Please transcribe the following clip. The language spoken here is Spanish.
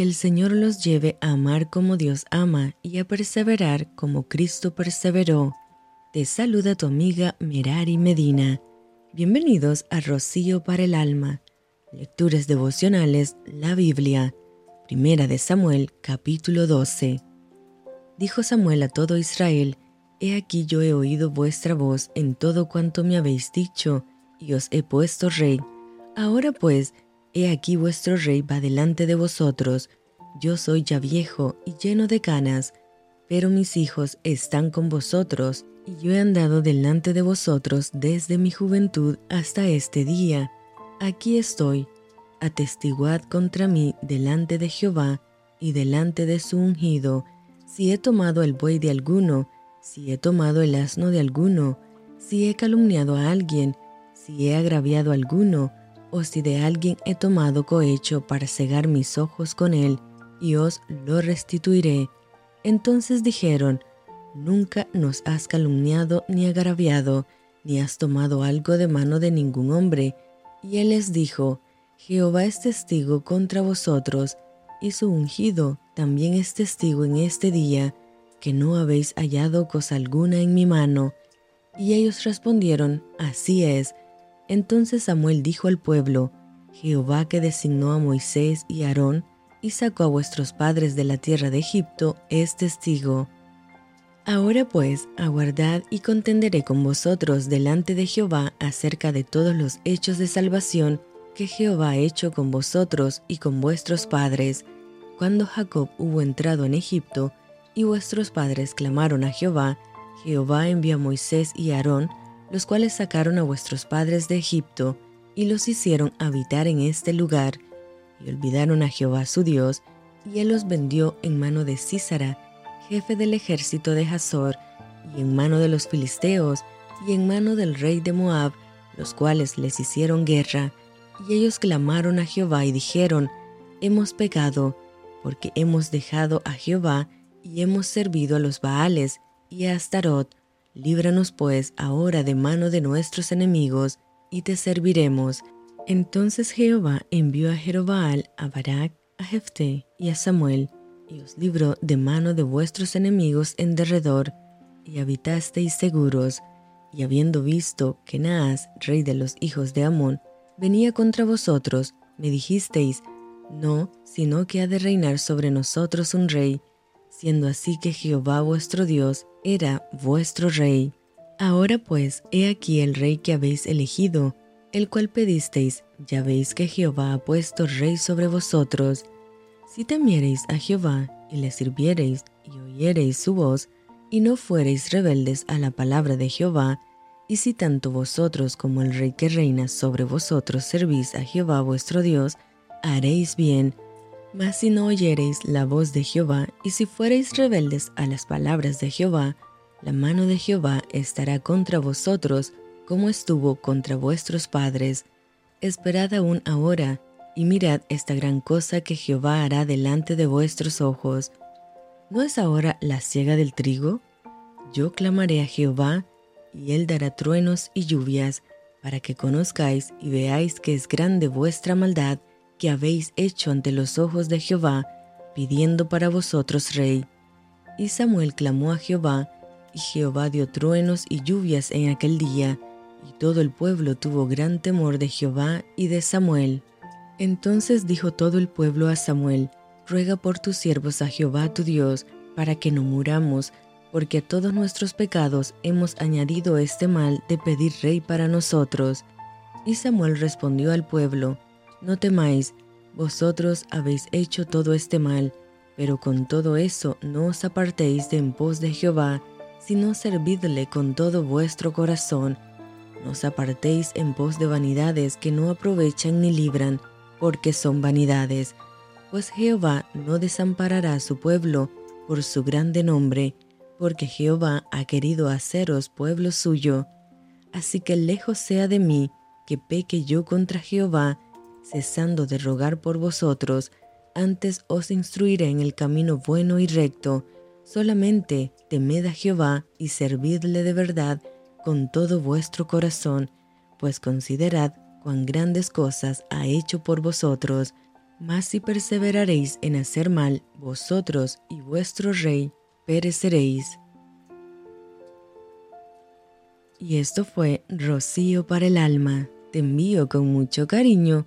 Que el Señor los lleve a amar como Dios ama y a perseverar como Cristo perseveró. Te saluda tu amiga Merari Medina. Bienvenidos a Rocío para el Alma. Lecturas devocionales, la Biblia. Primera de Samuel, capítulo 12. Dijo Samuel a todo Israel, He aquí yo he oído vuestra voz en todo cuanto me habéis dicho, y os he puesto rey. Ahora pues, he aquí vuestro rey va delante de vosotros. Yo soy ya viejo y lleno de canas, pero mis hijos están con vosotros, y yo he andado delante de vosotros desde mi juventud hasta este día. Aquí estoy, atestiguad contra mí delante de Jehová y delante de su ungido, si he tomado el buey de alguno, si he tomado el asno de alguno, si he calumniado a alguien, si he agraviado a alguno, o si de alguien he tomado cohecho para cegar mis ojos con él, y os lo restituiré. Entonces dijeron, Nunca nos has calumniado ni agraviado, ni has tomado algo de mano de ningún hombre. Y él les dijo, Jehová es testigo contra vosotros, y su ungido también es testigo en este día, que no habéis hallado cosa alguna en mi mano. Y ellos respondieron, Así es. Entonces Samuel dijo al pueblo, Jehová que designó a Moisés y Aarón, y sacó a vuestros padres de la tierra de Egipto, es testigo. Ahora pues, aguardad y contenderé con vosotros delante de Jehová acerca de todos los hechos de salvación que Jehová ha hecho con vosotros y con vuestros padres, cuando Jacob hubo entrado en Egipto, y vuestros padres clamaron a Jehová, Jehová envió a Moisés y Aarón, los cuales sacaron a vuestros padres de Egipto, y los hicieron habitar en este lugar, y olvidaron a Jehová su Dios, y él los vendió en mano de Císara, jefe del ejército de Hazor, y en mano de los filisteos, y en mano del rey de Moab, los cuales les hicieron guerra, y ellos clamaron a Jehová y dijeron, Hemos pecado, porque hemos dejado a Jehová y hemos servido a los Baales y a Astarot. Líbranos pues ahora de mano de nuestros enemigos, y te serviremos. Entonces Jehová envió a Jerobaal, a Barak, a Jefté y a Samuel, y os libró de mano de vuestros enemigos en derredor, y habitasteis seguros. Y habiendo visto que Naas, rey de los hijos de Amón, venía contra vosotros, me dijisteis, no, sino que ha de reinar sobre nosotros un rey, siendo así que Jehová vuestro Dios era vuestro rey. Ahora pues, he aquí el rey que habéis elegido, el cual pedisteis, ya veis que Jehová ha puesto rey sobre vosotros. Si temiereis a Jehová y le sirviereis y oyereis su voz, y no fuereis rebeldes a la palabra de Jehová, y si tanto vosotros como el rey que reina sobre vosotros servís a Jehová vuestro Dios, haréis bien. Mas si no oyereis la voz de Jehová, y si fuereis rebeldes a las palabras de Jehová, la mano de Jehová estará contra vosotros, como estuvo contra vuestros padres. Esperad aún ahora, y mirad esta gran cosa que Jehová hará delante de vuestros ojos. ¿No es ahora la siega del trigo? Yo clamaré a Jehová, y él dará truenos y lluvias, para que conozcáis y veáis que es grande vuestra maldad que habéis hecho ante los ojos de Jehová, pidiendo para vosotros rey. Y Samuel clamó a Jehová, y Jehová dio truenos y lluvias en aquel día, y todo el pueblo tuvo gran temor de Jehová y de Samuel. Entonces dijo todo el pueblo a Samuel, Ruega por tus siervos a Jehová tu Dios, para que no muramos, porque a todos nuestros pecados hemos añadido este mal de pedir rey para nosotros. Y Samuel respondió al pueblo, no temáis, vosotros habéis hecho todo este mal, pero con todo eso no os apartéis de en pos de Jehová, sino servidle con todo vuestro corazón. No os apartéis en pos de vanidades que no aprovechan ni libran, porque son vanidades. Pues Jehová no desamparará a su pueblo por su grande nombre, porque Jehová ha querido haceros pueblo suyo. Así que lejos sea de mí que peque yo contra Jehová, cesando de rogar por vosotros, antes os instruiré en el camino bueno y recto. Solamente temed a Jehová y servidle de verdad con todo vuestro corazón, pues considerad cuán grandes cosas ha hecho por vosotros. Mas si perseveraréis en hacer mal, vosotros y vuestro rey pereceréis. Y esto fue Rocío para el alma. Te envío con mucho cariño,